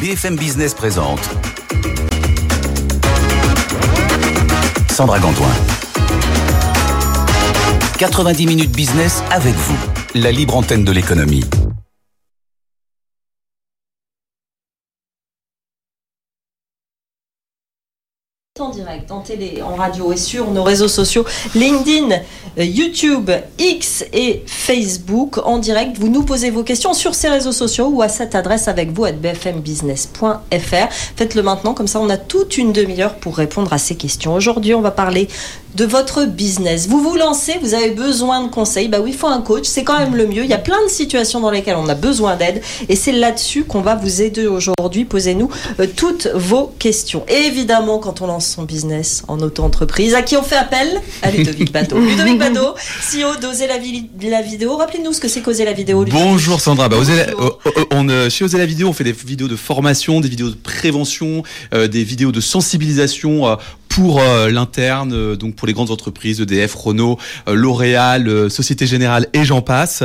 BFM Business présente Sandra Gantoin. 90 minutes business avec vous, la libre antenne de l'économie. En direct, en télé, en radio et sur nos réseaux sociaux LinkedIn, euh, YouTube, X et Facebook en direct. Vous nous posez vos questions sur ces réseaux sociaux ou à cette adresse avec vous à bfmbusiness.fr. Faites-le maintenant, comme ça on a toute une demi-heure pour répondre à ces questions. Aujourd'hui, on va parler de votre business. Vous vous lancez, vous avez besoin de conseils. Bah oui, il faut un coach, c'est quand même le mieux. Il y a plein de situations dans lesquelles on a besoin d'aide et c'est là-dessus qu'on va vous aider aujourd'hui. Posez-nous euh, toutes vos questions. Et évidemment, quand on lance son business en auto-entreprise, à qui on fait appel? À Ludovic Bateau. Ludovic Bateau, CEO d'Oser la, la, vidéo. Rappelez-nous ce que c'est qu'Oser la vidéo. Bonjour Sandra. Bah, la, euh, euh, on, chez Oser la vidéo, on fait des vidéos de formation, des vidéos de prévention, des vidéos de sensibilisation pour euh, l'interne, euh, donc pour les grandes entreprises, EDF, Renault, euh, L'Oréal, Société Générale et j'en passe.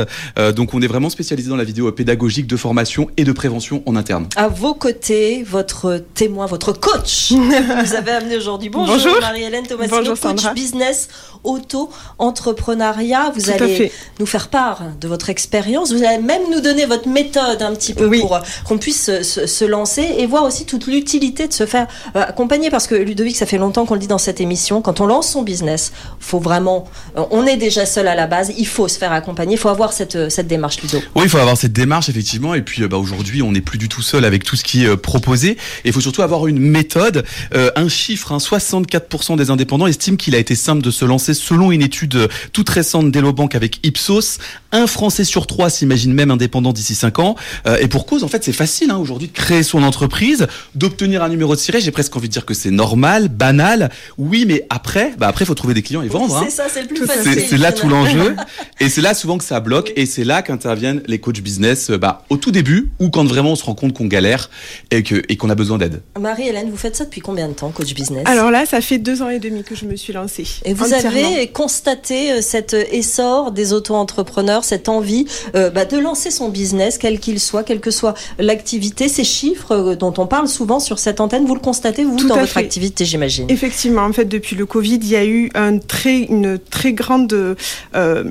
donc on est vraiment spécialisé dans la vidéo pédagogique de formation et de prévention en interne. À vos côtés, votre témoin, votre coach, vous avez amené aujourd'hui. Bonjour, Marie-Hélène Tomasino, coach business auto-entrepreneuriat. Vous allez nous faire part de votre expérience. Vous allez même nous donner votre méthode un petit peu pour qu'on puisse se, se, lancer et voir aussi toute l'utilité de se faire accompagner parce que Ludovic, ça fait longtemps qu'on le dit dans cette émission, quand on lance son business, faut vraiment, euh, on est déjà seul à la base, il faut se faire accompagner, il faut avoir cette, euh, cette démarche Ludo. Oui, il faut avoir cette démarche effectivement, et puis euh, bah, aujourd'hui on n'est plus du tout seul avec tout ce qui est proposé, et il faut surtout avoir une méthode, un chiffre, hein, 64% des indépendants estiment qu'il a été simple de se lancer selon une étude toute récente d'Hello Bank avec Ipsos, un Français sur trois s'imagine même indépendant d'ici 5 ans, et pour cause en fait c'est facile hein, aujourd'hui de créer son entreprise, d'obtenir un numéro de siret, j'ai presque envie de dire que c'est normal, banal, oui, mais après, bah après, faut trouver des clients et vendre. c'est hein. ça, c'est le plus facile. C'est là tout l'enjeu. et c'est là souvent que ça bloque. Et c'est là qu'interviennent les coachs business, euh, bah, au tout début ou quand vraiment on se rend compte qu'on galère et que et qu'on a besoin d'aide. Marie-Hélène, vous faites ça depuis combien de temps, coach business? Alors là, ça fait deux ans et demi que je me suis lancée. Et vous avez constaté euh, cet essor des auto-entrepreneurs, cette envie euh, bah, de lancer son business, quel qu'il soit, quelle que soit l'activité, ces chiffres dont on parle souvent sur cette antenne, vous le constatez vous dans votre activité, j'imagine. Effectivement, en fait, depuis le Covid, il y a eu un très, une très grande, euh,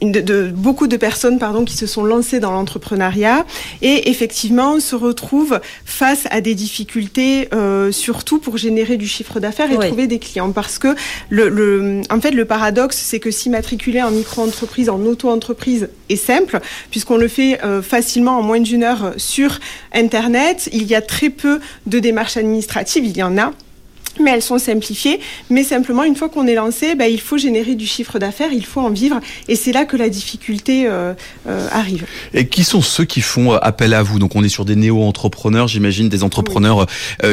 de, beaucoup de personnes, pardon, qui se sont lancées dans l'entrepreneuriat. Et effectivement se retrouvent face à des difficultés, euh, surtout pour générer du chiffre d'affaires et trouver des clients, parce que le, le, en fait, le paradoxe, c'est que s'immatriculer en micro-entreprise, en auto-entreprise est simple, puisqu'on le fait euh, facilement en moins d'une heure sur Internet. Il y a très peu de démarches administratives, il y en a mais elles sont simplifiées. Mais simplement, une fois qu'on est lancé, bah, il faut générer du chiffre d'affaires, il faut en vivre, et c'est là que la difficulté euh, euh, arrive. Et qui sont ceux qui font euh, appel à vous? Donc, on est sur des néo-entrepreneurs, j'imagine, des entrepreneurs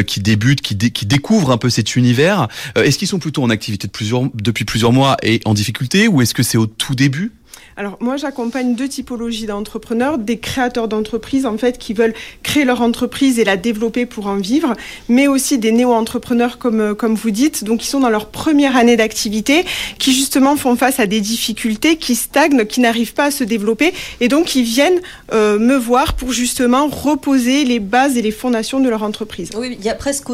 qui débutent, qui, qui, découvrent un peu cet univers. est-ce qu'ils sont plutôt en activité de plusieurs, depuis plusieurs mois et en difficulté, ou est-ce que c'est au tout début? Alors moi j'accompagne deux typologies d'entrepreneurs, des créateurs d'entreprises en fait qui veulent créer leur entreprise et la développer pour en vivre, mais aussi des néo-entrepreneurs comme euh, comme vous dites, donc qui sont dans leur première année d'activité, qui justement font face à des difficultés, qui stagnent, qui n'arrivent pas à se développer et donc qui viennent euh, me voir pour justement reposer les bases et les fondations de leur entreprise. Oui, il y a presque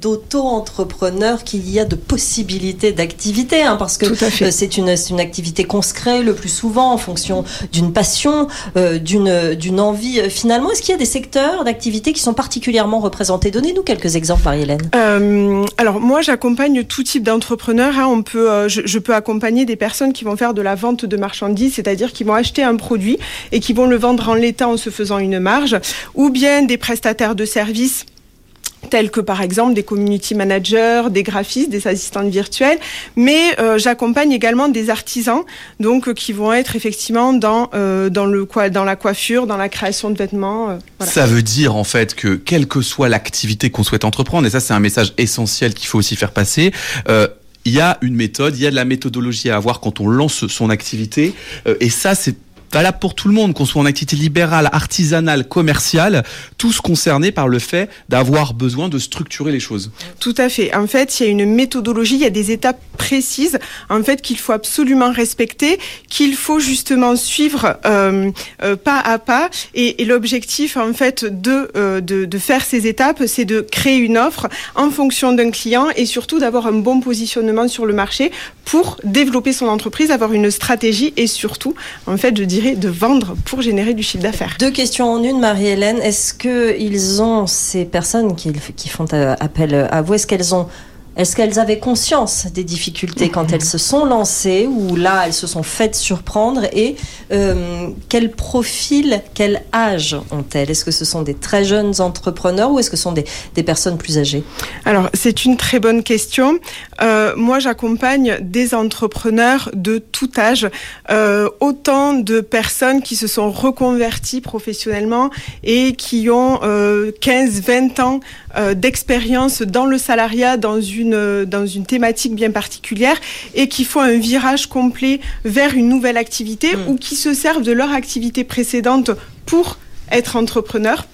d'auto-entrepreneurs qu'il y a de possibilités d'activité, hein, parce que euh, c'est une, une activité qu'on se crée le plus souvent en fonction d'une passion, euh, d'une envie. Finalement, est-ce qu'il y a des secteurs d'activité qui sont particulièrement représentés? Donnez-nous quelques exemples, Marie-Hélène. Euh, alors moi, j'accompagne tout type d'entrepreneurs. Hein. On peut, je, je, peux accompagner des personnes qui vont faire de la vente de marchandises, c'est-à-dire qui vont acheter un produit et qui vont le vendre en l'état en se faisant une marge, ou bien des prestataires de services tels que par exemple des community managers, des graphistes, des assistantes virtuelles, mais euh, j'accompagne également des artisans, donc euh, qui vont être effectivement dans euh, dans le dans la coiffure, dans la création de vêtements. Ça veut dire en fait que quelle que soit l'activité qu'on souhaite entreprendre, et ça c'est un message essentiel qu'il faut aussi faire passer. il y a une méthode, il y a de la méthodologie à avoir quand on lance son activité, et ça c'est valable pour tout le monde, qu'on soit en activité libérale, artisanale, commerciale, tous concernés par le fait d'avoir besoin de structurer les choses. Tout à fait. En fait, il y a une méthodologie, il y a des étapes précises, en fait, qu'il faut absolument respecter, qu'il faut justement suivre euh, euh, pas à pas. Et, l'objectif, en fait, de, euh, de, de faire ces étapes, c'est de créer une offre en fonction d'un client et surtout d'avoir un bon positionnement sur le marché pour développer son entreprise, avoir une stratégie et surtout, en fait, je dirais, de vendre pour générer du chiffre d'affaires. Deux questions en une, Marie-Hélène. Est-ce qu'ils ont, ces personnes qui, qui font euh, appel à vous, est-ce qu'elles ont est-ce qu'elles avaient conscience des difficultés quand elles se sont lancées ou là elles se sont faites surprendre et euh, quel profil, quel âge ont-elles? Est-ce que ce sont des très jeunes entrepreneurs ou est-ce que ce sont des, des personnes plus âgées? Alors c'est une très bonne question. Euh, moi j'accompagne des entrepreneurs de tout âge, euh, autant de personnes qui se sont reconverties professionnellement et qui ont euh, 15-20 ans d'expérience dans le salariat, dans une, dans une thématique bien particulière et qui font un virage complet vers une nouvelle activité Mm. ou qui se servent de leur activité précédente pour être entrepreneur.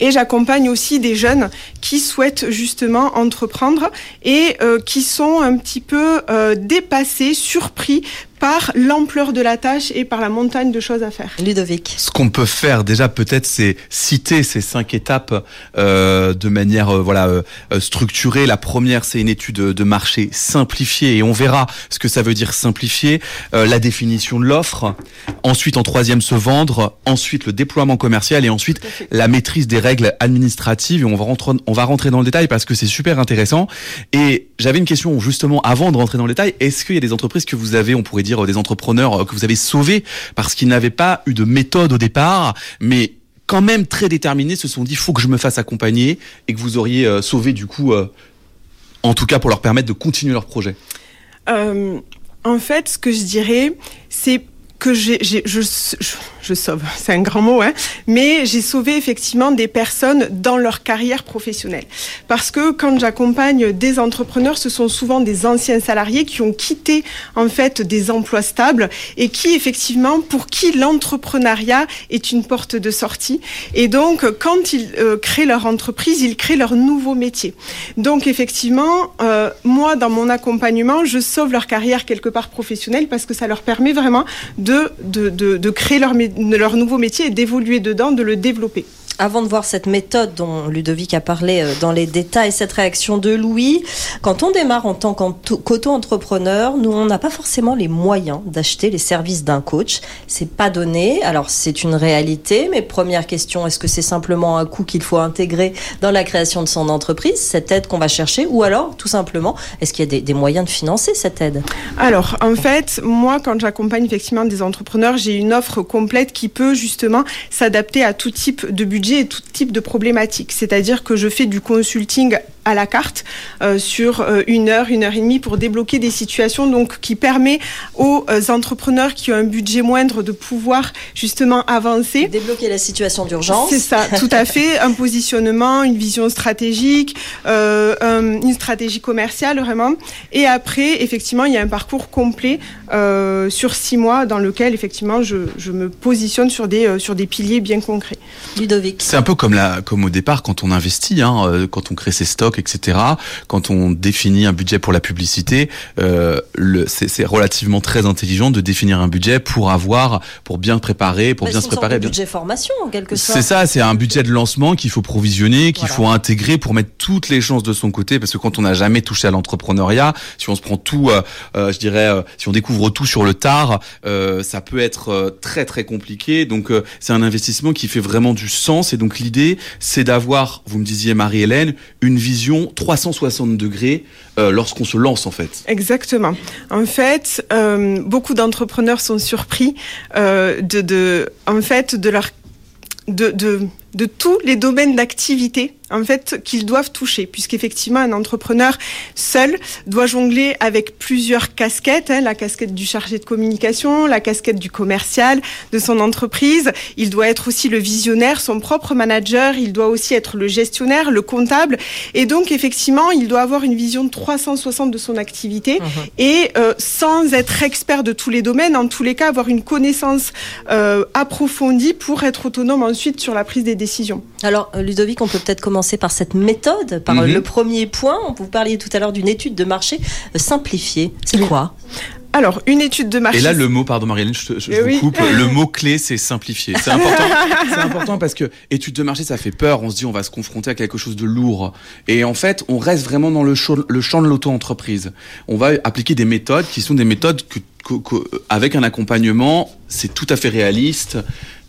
Et j'accompagne aussi des jeunes qui souhaitent justement entreprendre et euh, qui sont un petit peu euh, dépassés, surpris par l'ampleur de la tâche et par la montagne de choses à faire. Ludovic. Ce qu'on peut faire déjà peut-être, c'est citer ces cinq étapes euh, de manière euh, voilà euh, structurée. La première, c'est une étude de marché simplifiée et on verra ce que ça veut dire simplifier. Euh, la définition de l'offre. Ensuite, en troisième, se vendre. Ensuite, le déploiement commercial et ensuite la maîtrise des règles administratives. Et on va rentrer, on va rentrer dans le détail parce que c'est super intéressant. Et j'avais une question justement avant de rentrer dans le détail. Est-ce qu'il y a des entreprises que vous avez, on pourrait dire des entrepreneurs euh, que vous avez sauvés parce qu'ils n'avaient pas eu de méthode au départ, mais quand même très déterminés, se sont dit faut que je me fasse accompagner et que vous auriez euh, sauvé du coup, euh, en tout cas pour leur permettre de continuer leur projet. En fait, ce que je dirais, c'est que j'ai, je, je, je sauve, c'est un grand mot, hein, mais j'ai sauvé effectivement des personnes dans leur carrière professionnelle. Parce que quand j'accompagne des entrepreneurs, ce sont souvent des anciens salariés qui ont quitté en fait des emplois stables et qui effectivement, pour qui l'entrepreneuriat est une porte de sortie. Et donc, quand ils euh, créent leur entreprise, ils créent leur nouveau métier. Donc effectivement, euh, moi, dans mon accompagnement, je sauve leur carrière quelque part professionnelle parce que ça leur permet vraiment de, créer leur nouveau métier et d'évoluer dedans, de le développer. Avant de voir cette méthode dont Ludovic a parlé euh, dans les détails, cette réaction de Louis, quand on démarre en tant qu'auto- qu'auto-entrepreneur, nous, on n'a pas forcément les moyens d'acheter les services d'un coach. C'est pas donné. Alors, c'est une réalité. Mais première question, est-ce que c'est simplement un coût qu'il faut intégrer dans la création de son entreprise, cette aide qu'on va chercher, ou alors, tout simplement, est-ce qu'il y a des moyens de financer cette aide? Alors, en fait, moi, quand j'accompagne effectivement des entrepreneurs, j'ai une offre complète qui peut justement s'adapter à tout type de budget et tout type de problématique. C'est-à-dire que je fais du consulting à la carte euh, sur euh, une heure, une heure et demie pour débloquer des situations donc qui permet aux euh, entrepreneurs qui ont un budget moindre de pouvoir justement avancer. Débloquer la situation d'urgence. C'est ça, tout à fait. Un positionnement, une vision stratégique, euh, un- une stratégie commerciale vraiment. Et après, effectivement, il y a un parcours complet euh, sur six mois dans lequel effectivement je, je me positionne sur des euh, sur des piliers bien concrets. Ludovic. C'est un peu comme la, comme au départ quand on investit, hein, quand on crée ses stocks, etc. Quand on définit un budget pour la publicité, euh, c'est, c'est relativement très intelligent de définir un budget pour avoir, pour bien préparer, pour Bah, bien c'est se préparer. de bien- budget formation, en quelque sorte. C'est ça, c'est un budget de lancement qu'il faut provisionner, qu'il Voilà. faut intégrer pour mettre toutes les chances de son côté, parce que quand on n'a jamais touché à l'entrepreneuriat, si on se prend tout, euh, euh, je dirais, euh, si on découvre tout sur le tard, euh, ça peut être très très compliqué. Donc euh, c'est un investissement qui fait vraiment du sens. Et donc l'idée, c'est d'avoir, vous me disiez Marie-Hélène, une vision 360 degrés euh, lorsqu'on se lance en fait. Exactement. En fait, euh, beaucoup d'entrepreneurs sont surpris euh, de, en fait, de leur de, de tous les domaines d'activité en fait qu'ils doivent toucher, puisqu'effectivement un entrepreneur seul doit jongler avec plusieurs casquettes, hein, la casquette du chargé de communication, la casquette du commercial de son entreprise. Il doit être aussi le visionnaire, son propre manager. Il doit aussi être le gestionnaire, le comptable. Et donc effectivement, il doit avoir une vision de 360 de son activité et euh, sans être expert de tous les domaines, en tous les cas avoir une connaissance euh, approfondie pour être autonome ensuite sur la prise des décisions. Alors, euh, Ludovic, on peut peut-être commencer par cette méthode, par euh, Mhm. le premier point. Vous parliez tout à l'heure d'une étude de marché euh, simplifiée. C'est quoi Alors, une étude de marché. Et là, le mot, pardon Marie-Hélène, je, je- je Eh vous coupe, le mot clé, c'est simplifier. C'est important. c'est important parce que étude de marché, ça fait peur. On se dit, on va se confronter à quelque chose de lourd. Et en fait, on reste vraiment dans le, champ- le champ de l'auto-entreprise. On va appliquer des méthodes qui sont des méthodes que, que- que- avec un accompagnement, c'est tout à fait réaliste.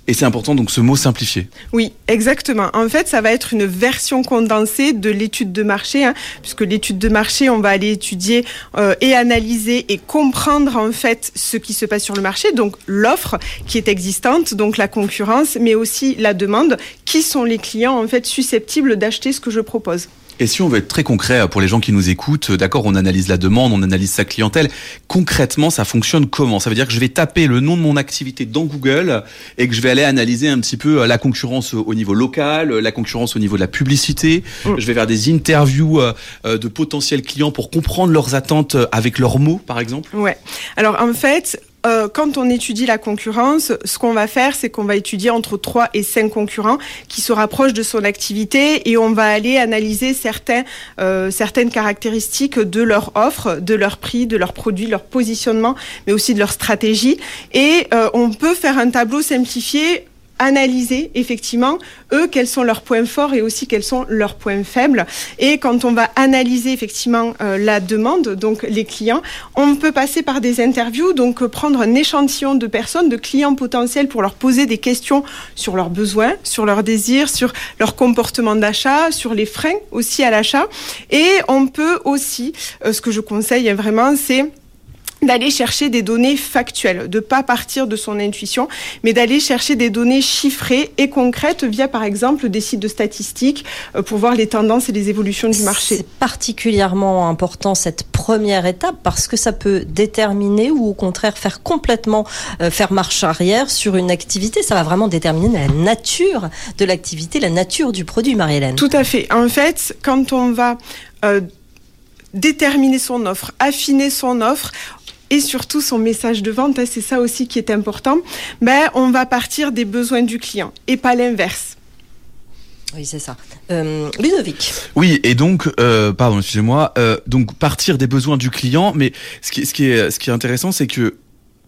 Et c'est important, donc, ce mot simplifier. Oui, exactement. En fait, ça va être une version condensée de l'étude de marché, hein, puisque l'étude de marché, on va aller étudier euh, et analyser et comprendre en fait ce qui se passe sur le marché, donc l'offre qui est existante, donc la concurrence, mais aussi la demande, qui sont les clients en fait susceptibles d'acheter ce que je propose? Et si on veut être très concret euh, pour les gens qui nous écoutent, euh, d'accord, on analyse la demande, on analyse sa clientèle. Concrètement, ça fonctionne comment? Ça veut dire que je vais taper le nom de mon activité dans Google et que je vais aller analyser un petit peu euh, la concurrence au niveau local, la concurrence au niveau de la publicité. Mm. Je vais faire des interviews de potentiels clients pour comprendre leurs attentes avec leurs mots, par exemple. Ouais. Alors en fait, euh, quand on étudie la concurrence, ce qu'on va faire, c'est qu'on va étudier entre 3 et 5 concurrents qui se rapprochent de son activité et on va aller analyser certains, euh, certaines caractéristiques de leur offre, de leur prix, de leurs produits, leur positionnement, mais aussi de leur stratégie. Et euh, on peut faire un tableau simplifié analyser effectivement eux quels sont leurs points forts et aussi quels sont leurs points faibles. Et quand on va analyser effectivement euh, la demande donc les clients on peut passer par des interviews donc euh, prendre un échantillon de personnes de clients potentiels pour leur poser des questions sur leurs besoins sur leurs désirs sur leur comportement d'achat sur les freins aussi à l'achat. Et on peut aussi euh, ce que je conseille hein, vraiment c'est d'aller chercher des données factuelles, de pas partir de son intuition, mais d'aller chercher des données chiffrées et concrètes via par exemple des sites de statistiques euh, pour voir les tendances et les évolutions du marché. C'est particulièrement important cette première étape parce que ça peut déterminer ou au contraire faire complètement euh, faire marche arrière sur une activité. Ça va vraiment déterminer la nature de l'activité, la nature du produit, Marie-Hélène. Tout à fait. En fait, quand on va euh, déterminer son offre, affiner son offre, et surtout son message de vente, hein, c'est ça aussi qui est important, ben, on va partir des besoins du client et pas l'inverse. Oui, c'est ça. Euh, Ludovic. Oui, et donc, euh, pardon, excusez-moi, euh, donc partir des besoins du client, mais ce qui, ce qui est, ce qui est intéressant, c'est que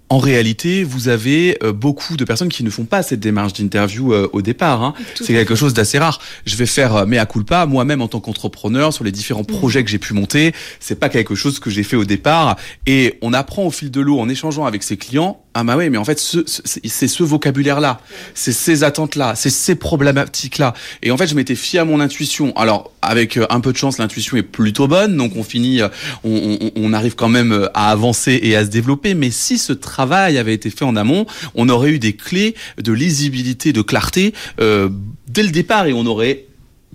en réalité, vous avez euh, beaucoup de personnes qui ne font pas cette démarche d'interview euh, au départ. Hein. C'est quelque chose d'assez rare. Je vais faire euh, mea culpa moi-même en tant qu'entrepreneur sur les différents projets que j'ai pu monter. C'est pas quelque chose que j'ai fait au départ. Et on apprend au fil de l'eau en échangeant avec ses clients. Ah bah oui, mais en fait, ce- ce- c'est ce vocabulaire-là, c'est ces attentes-là, c'est ces problématiques-là. Et en fait, je m'étais fié à mon intuition. Alors, avec euh, un peu de chance, l'intuition est plutôt bonne, donc on finit, euh, on, on- on arrive quand même euh, à avancer et à se développer. Mais si ce travail avait été fait en amont, on aurait eu des clés de lisibilité, de clarté euh, dès le départ et on aurait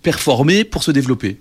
performé pour se développer.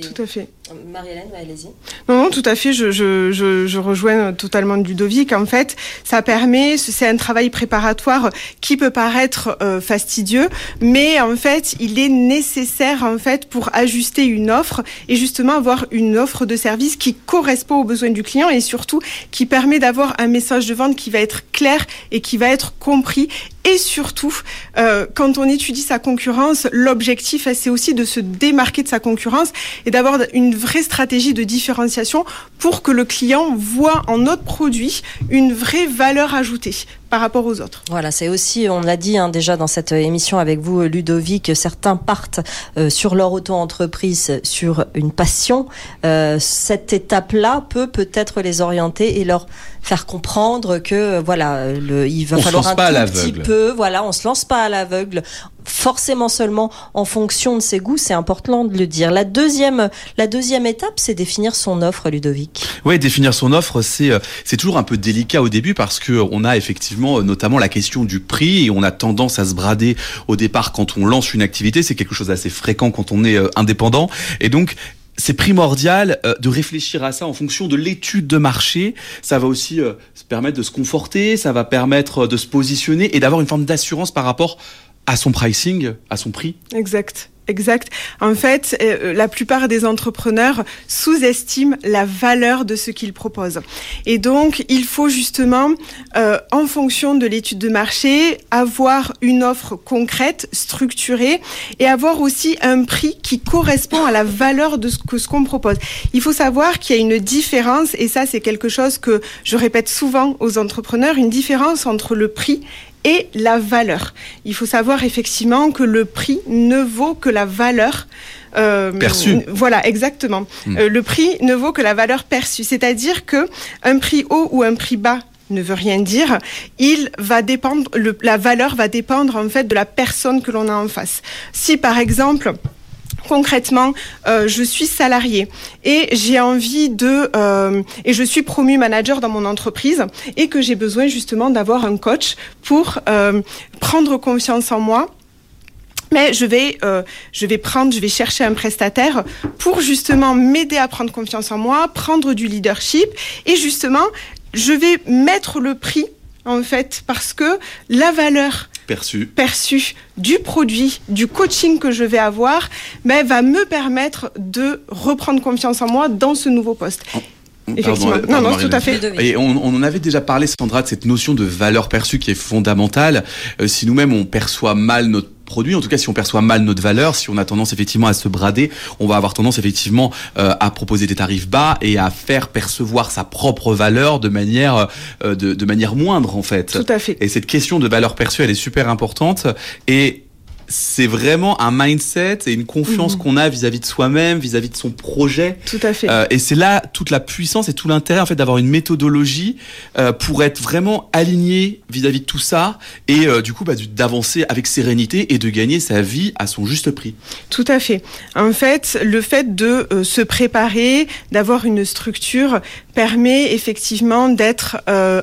Tout à fait. Marie-Hélène, allez-y. Non, non, tout à fait. Je, rejoins totalement Ludovic. En fait, ça permet, c'est un travail préparatoire qui peut paraître euh, fastidieux, mais en fait, il est nécessaire en fait pour ajuster une offre et justement avoir une offre de service qui correspond aux besoins du client et surtout qui permet d'avoir un message de vente qui va être clair et qui va être compris. Et surtout, euh, quand on étudie sa concurrence, l'objectif, hein, c'est aussi de se démarquer de sa concurrence et d'avoir une vraie stratégie de différenciation pour que le client voit en notre produit une vraie valeur ajoutée par rapport aux autres. Voilà, c'est aussi, on l'a dit hein, déjà dans cette émission avec vous, Ludovic, certains partent euh, sur leur auto-entreprise sur une passion. Euh, cette étape-là peut peut-être les orienter et leur faire comprendre que euh, voilà, le, il va On se falloir lance un tout petit peu, voilà, on se lance pas à l'aveugle, forcément seulement en fonction de ses goûts, c'est important de le dire. La deuxième, la deuxième étape, c'est définir son offre, Ludovic. Ouais, définir son offre, c'est euh, c'est toujours un peu délicat au début parce que on a effectivement euh, notamment la question du prix et on a tendance à se brader au départ quand on lance une activité. C'est quelque chose d'assez fréquent quand on est euh, indépendant. Et donc, c'est primordial euh, de réfléchir à ça en fonction de l'étude de marché. Ça va aussi se permettre de se conforter, ça va permettre de se positionner et d'avoir une forme d'assurance par rapport à son pricing, à son prix. Exact. Exact. En fait, euh, la plupart des entrepreneurs sous-estiment la valeur de ce qu'ils proposent. Et donc, il faut justement, euh, en fonction de l'étude de marché, avoir une offre concrète, structurée, et avoir aussi un prix qui correspond à la valeur de ce que ce qu'on propose. Il faut savoir qu'il y a une différence, et ça, c'est quelque chose que je répète souvent aux entrepreneurs, une différence entre le prix et la valeur. Il faut savoir effectivement que le prix ne vaut que la valeur euh, perçue. Voilà, exactement. Hmm. Euh, le prix ne vaut que la valeur perçue, c'est-à-dire que un prix haut ou un prix bas ne veut rien dire. Il va dépendre, le, la valeur va dépendre en fait de la personne que l'on a en face. Si par exemple concrètement, euh, je suis salarié et j'ai envie de euh, et je suis promu manager dans mon entreprise et que j'ai besoin justement d'avoir un coach pour euh, prendre confiance en moi. Mais je vais, je vais prendre, je vais chercher un prestataire pour justement m'aider à prendre confiance en moi, prendre du leadership et justement, je vais mettre le prix en fait parce que la valeur perçu perçu du produit, du coaching que je vais avoir, mais va me permettre de reprendre confiance en moi dans ce nouveau poste. Effectivement. Pardon, non, pardon, non, tout à fait. Et on, on en avait déjà parlé, Sandra, de cette notion de valeur perçue qui est fondamentale. Euh, si nous-mêmes on perçoit mal notre produit, en tout cas si on perçoit mal notre valeur, si on a tendance effectivement à se brader, on va avoir tendance effectivement euh, à proposer des tarifs bas et à faire percevoir sa propre valeur de manière euh, de, de manière moindre en fait. Tout à fait. Et cette question de valeur perçue, elle est super importante et c'est vraiment un mindset et une confiance qu'on a vis-à-vis de soi-même, vis-à-vis de son projet. Tout à fait. Euh, et c'est là toute la puissance et tout l'intérêt en fait d'avoir une méthodologie euh, pour être vraiment aligné vis-à-vis de tout ça et euh, du coup bah, d'avancer avec sérénité et de gagner sa vie à son juste prix. Tout à fait. En fait, le fait de se préparer, d'avoir une structure, permet effectivement d'être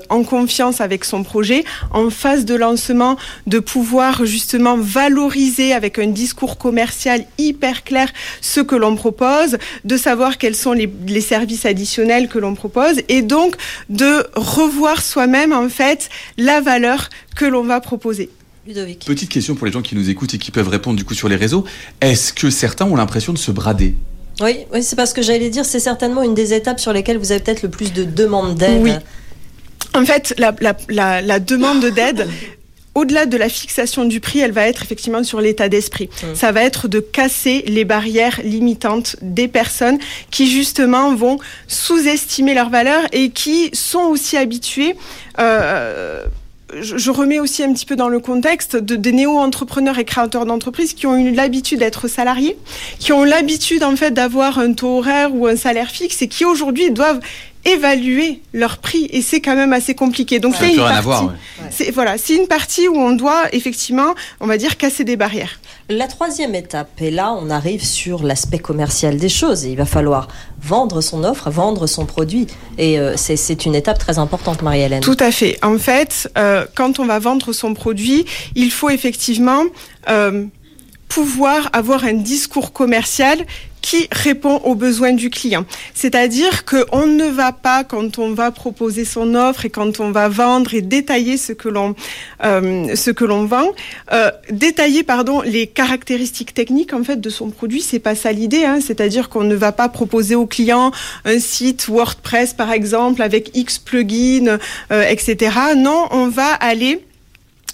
en confiance avec son projet, en phase de lancement, de pouvoir justement valoriser avec un discours commercial hyper clair ce que l'on propose, de savoir quels sont les, les services additionnels que l'on propose, et donc de revoir soi-même en fait la valeur que l'on va proposer. Ludovic. Petite question pour les gens qui nous écoutent et qui peuvent répondre du coup sur les réseaux. Est-ce que certains ont l'impression de se brader? Oui, oui c'est parce que j'allais dire, c'est certainement une des étapes sur lesquelles vous avez peut-être le plus de demandes d'aide. Oui. En fait, la, la, la, la demande d'aide, au-delà de la fixation du prix, elle va être effectivement sur l'état d'esprit. Mm. Ça va être de casser les barrières limitantes des personnes qui justement vont sous-estimer leur valeur et qui sont aussi habituées. Euh, je, je remets aussi un petit peu dans le contexte de, des néo-entrepreneurs et créateurs d'entreprises qui ont eu l'habitude d'être salariés, qui ont l'habitude en fait d'avoir un taux horaire ou un salaire fixe et qui aujourd'hui doivent évaluer leur prix et c'est quand même assez compliqué. Donc c'est une partie. voir. ouais. C'est voilà, c'est une partie où on doit effectivement, on va dire, casser des barrières. La troisième étape, et là on arrive sur l'aspect commercial des choses. Il va falloir vendre son offre, vendre son produit. Et euh, c'est- c'est une étape très importante, Marie-Hélène. Tout à fait. En fait, euh, quand on va vendre son produit, il faut effectivement euh, pouvoir avoir un discours commercial qui répond aux besoins du client. C'est-à-dire qu'on ne va pas, quand on va proposer son offre et quand on va vendre et détailler ce que l'on euh, ce que l'on vend, euh, détailler pardon les caractéristiques techniques en fait de son produit, c'est pas ça l'idée. Hein. C'est-à-dire qu'on ne va pas proposer au client un site WordPress par exemple avec X plugins, euh, etc. Non, on va aller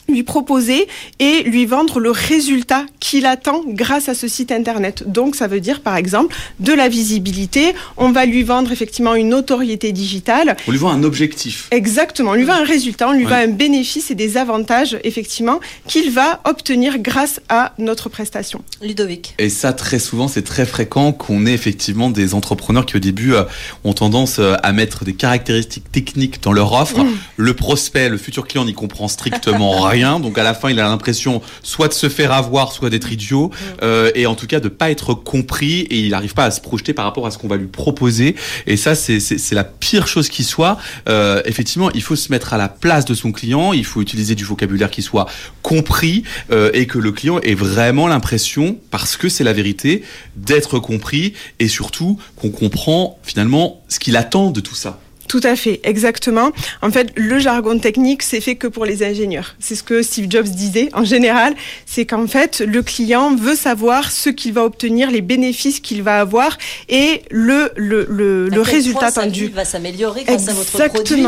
lui proposer et lui vendre le résultat qu'il attend grâce à ce site internet. Donc ça veut dire par exemple de la visibilité, on va lui vendre effectivement une notoriété digitale. On lui voit un objectif. Exactement, on lui va un résultat, on lui Ouais. un bénéfice et des avantages effectivement qu'il va obtenir grâce à notre prestation. Ludovic. Et ça, très souvent, c'est très fréquent qu'on ait effectivement des entrepreneurs qui, au début, euh, ont tendance euh, à mettre des caractéristiques techniques dans leur offre. Mm. Le prospect, le futur client n'y comprend strictement rien. rien. Donc à la fin, il a l'impression soit de se faire avoir, soit d'être idiot, euh, et en tout cas de pas être compris. Et il n'arrive pas à se projeter par rapport à ce qu'on va lui proposer. Et ça, c'est la pire chose qui soit. Euh, effectivement, il faut se mettre à la place de son client. Il faut utiliser du vocabulaire qui soit compris euh, et que le client ait vraiment l'impression, parce que c'est la vérité, d'être compris et surtout qu'on comprend finalement ce qu'il attend de tout ça. Tout à fait, exactement. En fait, le jargon technique, c'est fait que pour les ingénieurs. C'est ce que Steve Jobs disait en général, c'est qu'en fait, le client veut savoir ce qu'il va obtenir, les bénéfices qu'il va avoir et le, le, le, le résultat attendu. va s'améliorer grâce à votre produit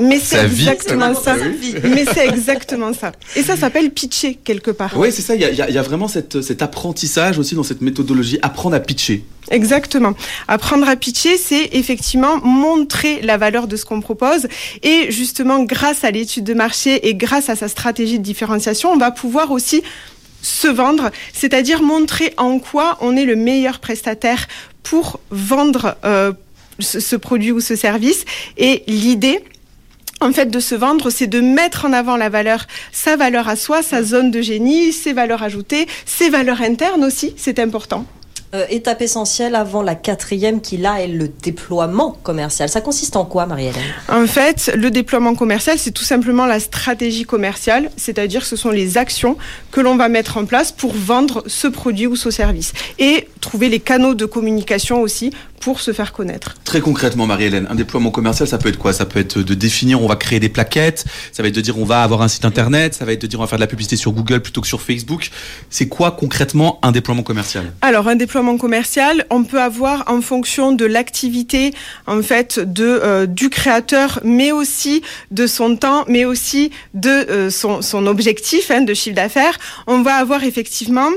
Mais c'est exactement ça. Mais c'est exactement ça. Et ça s'appelle pitcher quelque part. Oui, c'est ça. Il y a, y a, vraiment cette, cet apprentissage aussi dans cette méthodologie, apprendre à pitcher. Exactement. Apprendre à pitcher, c'est effectivement montrer la valeur de ce qu'on propose. Et justement, grâce à l'étude de marché et grâce à sa stratégie de différenciation, on va pouvoir aussi se vendre, c'est-à-dire montrer en quoi on est le meilleur prestataire pour vendre euh, ce, ce produit ou ce service. Et l'idée, en fait, de se vendre, c'est de mettre en avant la valeur, sa valeur à soi, sa zone de génie, ses valeurs ajoutées, ses valeurs internes aussi, c'est important. Euh, étape essentielle avant la quatrième qui là est le déploiement commercial. Ça consiste en quoi, Marie-Hélène? En fait, le déploiement commercial, c'est tout simplement la stratégie commerciale, c'est-à-dire ce sont les actions que l'on va mettre en place pour vendre ce produit ou ce service. Et trouver les canaux de communication aussi pour se faire connaître. Très concrètement, Marie-Hélène, un déploiement commercial, ça peut être quoi? Ça peut être de définir, on va créer des plaquettes, ça va être de dire on va avoir un site internet, ça va être de dire on va faire de la publicité sur Google plutôt que sur Facebook. C'est quoi concrètement un déploiement commercial? Alors un déploiement commercial, on peut avoir en fonction de l'activité en fait de euh, du créateur, mais aussi de son temps, mais aussi de euh, son, objectif hein, de chiffre d'affaires, on va avoir effectivement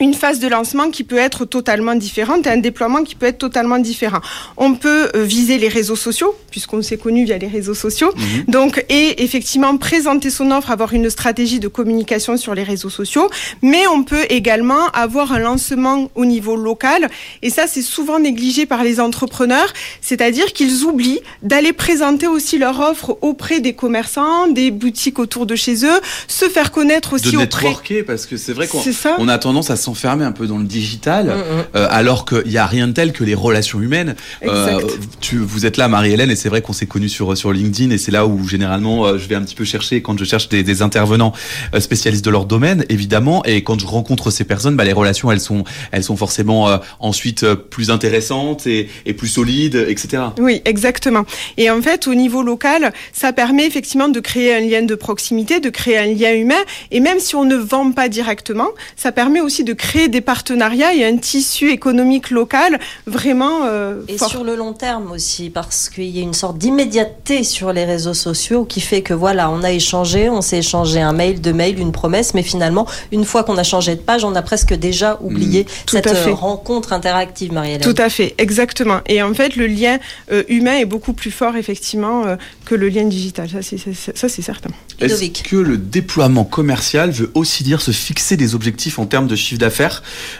une phase de lancement qui peut être totalement différente et un déploiement qui peut être totalement différent. On peut euh, viser les réseaux sociaux, puisqu'on s'est connu via les réseaux sociaux, mhm. donc et effectivement présenter son offre, avoir une stratégie de communication sur les réseaux sociaux, mais on peut également avoir un lancement au niveau local, et ça c'est souvent négligé par les entrepreneurs, c'est-à-dire qu'ils oublient d'aller présenter aussi leur offre auprès des commerçants, des boutiques autour de chez eux, se faire connaître aussi de auprès... parce que c'est vrai qu'on a tendance à s'enfermer un peu dans le digital, mm, mm. Euh, alors qu'il n'y a rien de tel que les relations humaines. Euh, tu, vous êtes là, Marie-Hélène, et c'est vrai qu'on s'est connus sur, sur LinkedIn, et c'est là où généralement euh, je vais un petit peu chercher quand je cherche des, des intervenants spécialistes de leur domaine, évidemment, et quand je rencontre ces personnes, bah, les relations, elles sont, elles sont forcément ensuite plus intéressantes et, et plus solides, etc. Oui, exactement. Et en fait, au niveau local, ça permet effectivement de créer un lien de proximité, de créer un lien humain, et même si on ne vend pas directement, ça permet aussi de créer des partenariats et un tissu économique local vraiment euh, et sur le long terme aussi parce qu'il y a une sorte d'immédiateté sur les réseaux sociaux qui fait que voilà on a échangé on s'est échangé un mail deux mails une promesse mais finalement une fois qu'on a changé de page on a presque déjà oublié mmh, cette euh, rencontre interactive Marielle tout à fait exactement. Et en fait le lien euh, humain est beaucoup plus fort effectivement euh, que le lien digital. Ça c'est ça c'est certain. Est-ce que le déploiement commercial veut aussi dire se fixer des objectifs en termes de chiffre d'affaires.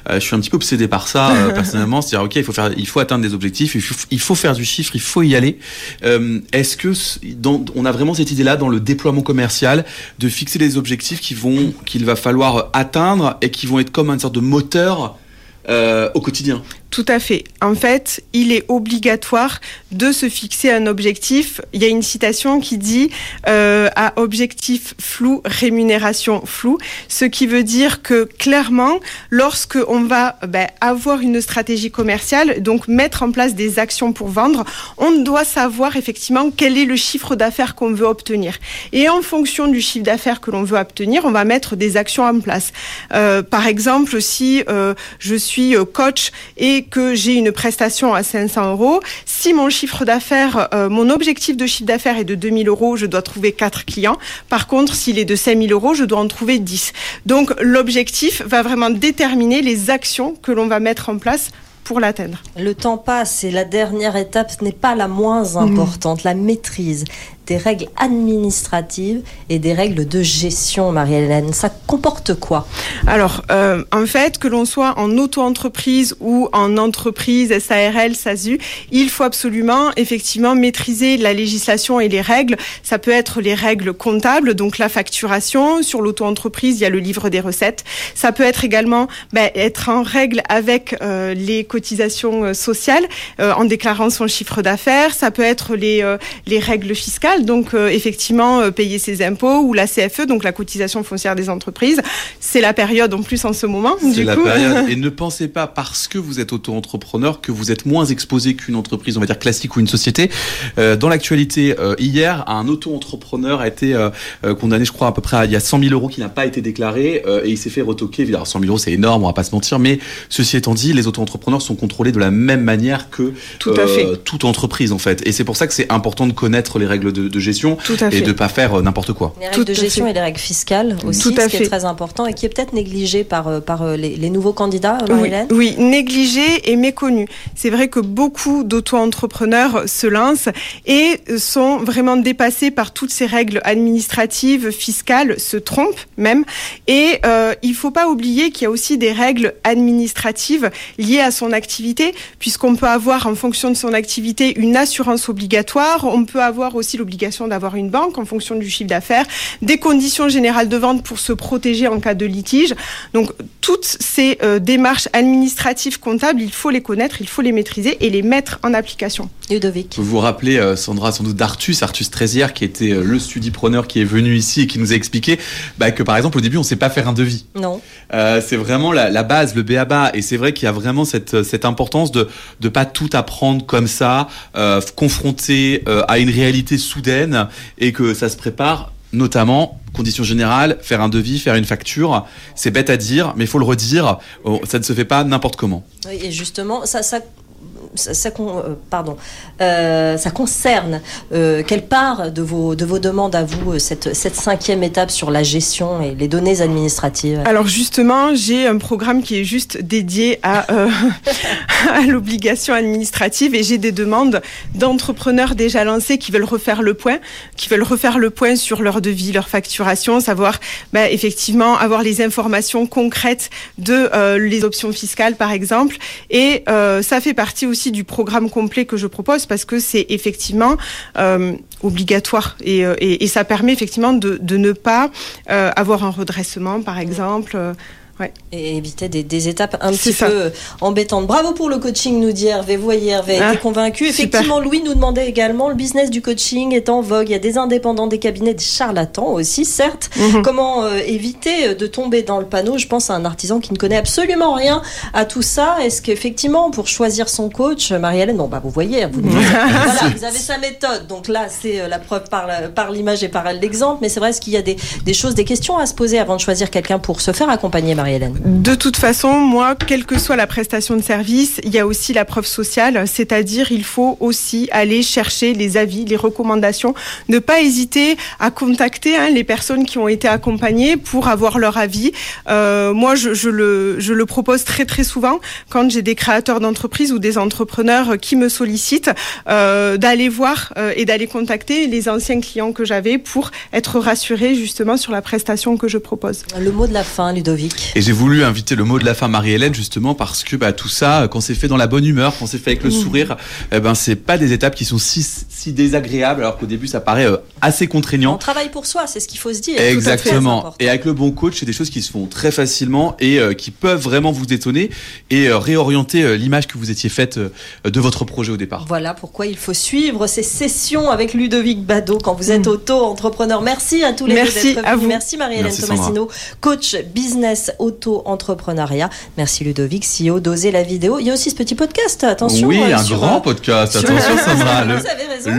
Euh, je suis un petit peu obsédé par ça euh, personnellement, c'est-à-dire ok, il faut faire, il faut atteindre des objectifs, il faut, il faut faire du chiffre, il faut y aller. Euh, Est-ce que dans, on a vraiment cette idée-là dans le déploiement commercial de fixer des objectifs qui vont, qu'il va falloir atteindre et qui vont être comme une sorte de moteur euh, au quotidien? Tout à fait. En fait, il est obligatoire de se fixer un objectif. Il y a une citation qui dit euh, à objectif flou, rémunération floue, ce qui veut dire que clairement, lorsque on va ben, avoir une stratégie commerciale, donc mettre en place des actions pour vendre, on doit savoir effectivement quel est le chiffre d'affaires qu'on veut obtenir. Et en fonction du chiffre d'affaires que l'on veut obtenir, on va mettre des actions en place. Euh, par exemple, si euh, je suis euh, coach et que j'ai une prestation à 500 euros, si mon chiffre d'affaires, euh, mon objectif de chiffre d'affaires est de 2000 euros, je dois trouver 4 clients. Par contre, s'il est de 5000 euros, je dois en trouver 10. Donc l'objectif va vraiment déterminer les actions que l'on va mettre en place pour l'atteindre. Le temps passe et la dernière étape n'est pas la moins mmh. importante, la maîtrise. Des règles administratives et des règles de gestion, Marie-Hélène. Ça comporte quoi? Alors, euh, en fait, que l'on soit en auto-entreprise ou en entreprise, SARL, SASU, il faut absolument, effectivement, maîtriser la législation et les règles. Ça peut être les règles comptables, donc la facturation. Sur l'auto-entreprise, il y a le livre des recettes. Ça peut être également ben, être en règle avec euh, les cotisations euh, sociales en déclarant son chiffre d'affaires. Ça peut être les règles fiscales, donc euh, effectivement euh, payer ses impôts ou la CFE, donc la cotisation foncière des entreprises. C'est la période en plus en ce moment. C'est la coup. période. Et ne pensez pas parce que vous êtes auto-entrepreneur que vous êtes moins exposé qu'une entreprise, on va dire classique ou une société. Euh, dans l'actualité, hier, un auto-entrepreneur a été condamné, je crois, à peu près à, il y a 100 000 euros qui n'a pas été déclaré et il s'est fait retoquer. Alors 100 000 euros, c'est énorme, on va pas se mentir, mais ceci étant dit, les auto-entrepreneurs sont contrôlés de la même manière que Tout à fait. toute entreprise en fait. Et c'est pour ça que c'est important de connaître les règles de, de gestion Tout à et de pas faire euh, n'importe quoi. Les Tout règles de à gestion fait. et les règles fiscales aussi, Tout à ce qui fait. est très important et qui est peut-être négligé par, euh, par euh, les, les nouveaux candidats, Oui, oui, négligé et méconnu. C'est vrai que beaucoup d'auto-entrepreneurs se lancent et sont vraiment dépassés par toutes ces règles administratives, fiscales, se trompent même. Et euh, il faut pas oublier qu'il y a aussi des règles administratives liées à son activité, puisqu'on peut avoir en fonction de son activité une assurance obligatoire, on peut avoir aussi l'obligation d'avoir une banque en fonction du chiffre d'affaires, des conditions générales de vente pour se protéger en cas de litige. Donc toutes ces euh, démarches administratives comptables, il faut les connaître, il faut les maîtriser et les mettre en application. Ludovic. Vous vous rappelez, euh, Sandra, sans doute d'Artus, Artus Trézière, qui était euh, le studipreneur qui est venu ici et qui nous a expliqué bah, que, par exemple, au début, on ne sait pas faire un devis. Non. Euh, c'est vraiment la, la base, le béaba. Et c'est vrai qu'il y a vraiment cette, cette importance de ne pas tout apprendre comme ça, euh, confronté euh, à une réalité soudaine et que ça se prépare. Notamment, conditions générales, faire un devis, faire une facture, c'est bête à dire, mais il faut le redire, ça ne se fait pas n'importe comment. Oui, et justement, ça, ça, euh, Euh, ça concerne euh, quelle part de vos, de vos demandes à vous, cette, cette cinquième étape sur la gestion et les données administratives? Alors justement, j'ai un programme qui est juste dédié à, l'obligation administrative et j'ai des demandes d'entrepreneurs déjà lancés qui veulent refaire le point, qui veulent refaire le point sur leur devis, leur facturation, savoir bah, effectivement avoir les informations concrètes de les options fiscales par exemple. Et ça fait partie aussi du programme complet que je propose parce que c'est effectivement euh, obligatoire et, euh, et, et ça permet effectivement de, de ne pas euh, avoir un redressement par exemple. Euh, ouais. et éviter des, des étapes un petit ça. peu euh, embêtantes. Bravo pour le coaching, nous dit Hervé. Vous voyez, Hervé Ah, convaincu. super. Effectivement, Louis nous demandait également, le business du coaching est en vogue. Il y a des indépendants, des cabinets, des charlatans aussi, certes. Mhm. Comment euh, éviter de tomber dans le panneau? Je pense à un artisan qui ne connaît absolument rien à tout ça. Est-ce qu'effectivement, pour choisir son coach, Marie-Hélène, bon, bah, vous voyez, vous, voilà, vous avez sa méthode. Donc là, c'est euh, la preuve par l'image et par l'exemple. Mais c'est vrai, est-ce qu'il y a des, des choses, des questions à se poser avant de choisir quelqu'un pour se faire accompagner, Marie-Hélène De toute façon, moi, quelle que soit la prestation de service, il y a aussi la preuve sociale, c'est-à-dire il faut aussi aller chercher les avis, les recommandations, ne pas hésiter à contacter hein, les personnes qui ont été accompagnées pour avoir leur avis. Euh, moi, je, je le, je le propose très très souvent quand j'ai des créateurs d'entreprises ou des entrepreneurs qui me sollicitent euh, d'aller voir euh, et d'aller contacter les anciens clients que j'avais pour être rassurés justement sur la prestation que je propose. Le mot de la fin, Ludovic. Et j'ai voulu inviter le mot de la fin Marie-Hélène justement parce que bah, tout ça, quand c'est fait dans la bonne humeur, quand c'est fait avec le sourire, eh ben c'est pas des étapes qui sont si, si désagréables alors qu'au début ça paraît euh, assez On contraignant. travaille pour soi, c'est ce qu'il faut se dire. Exactement. Et avec le bon coach, c'est des choses qui se font très facilement et euh, qui peuvent vraiment vous étonner et euh, réorienter euh, l'image que vous étiez faite euh, de votre projet au départ. Voilà pourquoi il faut suivre ces sessions avec Ludovic Bado quand vous êtes auto-entrepreneur. Merci à tous les. Merci deux d'être à venus. vous. Merci Marie-Hélène. Tomassino, coach business auto-entrepreneuriat. Merci Ludovic, CEO d'Oser la vidéo. Il y a aussi ce petit podcast, attention. oui, euh, un grand euh, podcast. Attention Sandra, le,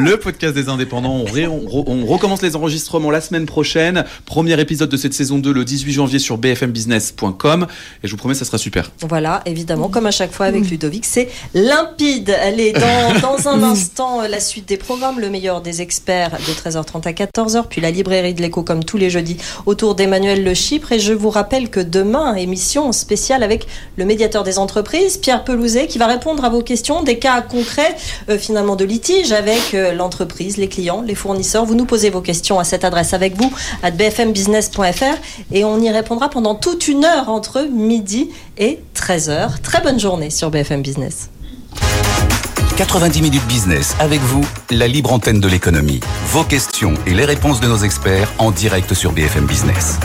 le podcast des indépendants. On, ré- on on recommence les enregistrements la semaine prochaine. Premier épisode de cette saison 2 le 18 janvier sur bfmbusiness.com et je vous promets ça sera super. Voilà, évidemment, comme à chaque fois avec Ludovic, c'est limpide. Allez, dans, dans un instant, euh, la suite des programmes, le meilleur des experts de 13h30 à 14h, puis la librairie de l'écho comme tous les jeudis autour d'Emmanuel Le Chypre. Et je vous rappelle que demain, émission spéciale avec le médiateur des entreprises, Pierre Pelouzet, qui va répondre à vos questions, des cas concrets euh, finalement de litige avec euh, l'entreprise, les clients, les fournisseurs. Vous nous posez vos questions à cette adresse avec vous, à bfmbusiness.fr, et on y répondra pendant toute une heure entre midi et 13h. Très bonne journée sur BFM Business. 90 minutes business avec vous, la libre antenne de l'économie. Vos questions et les réponses de nos experts en direct sur BFM Business.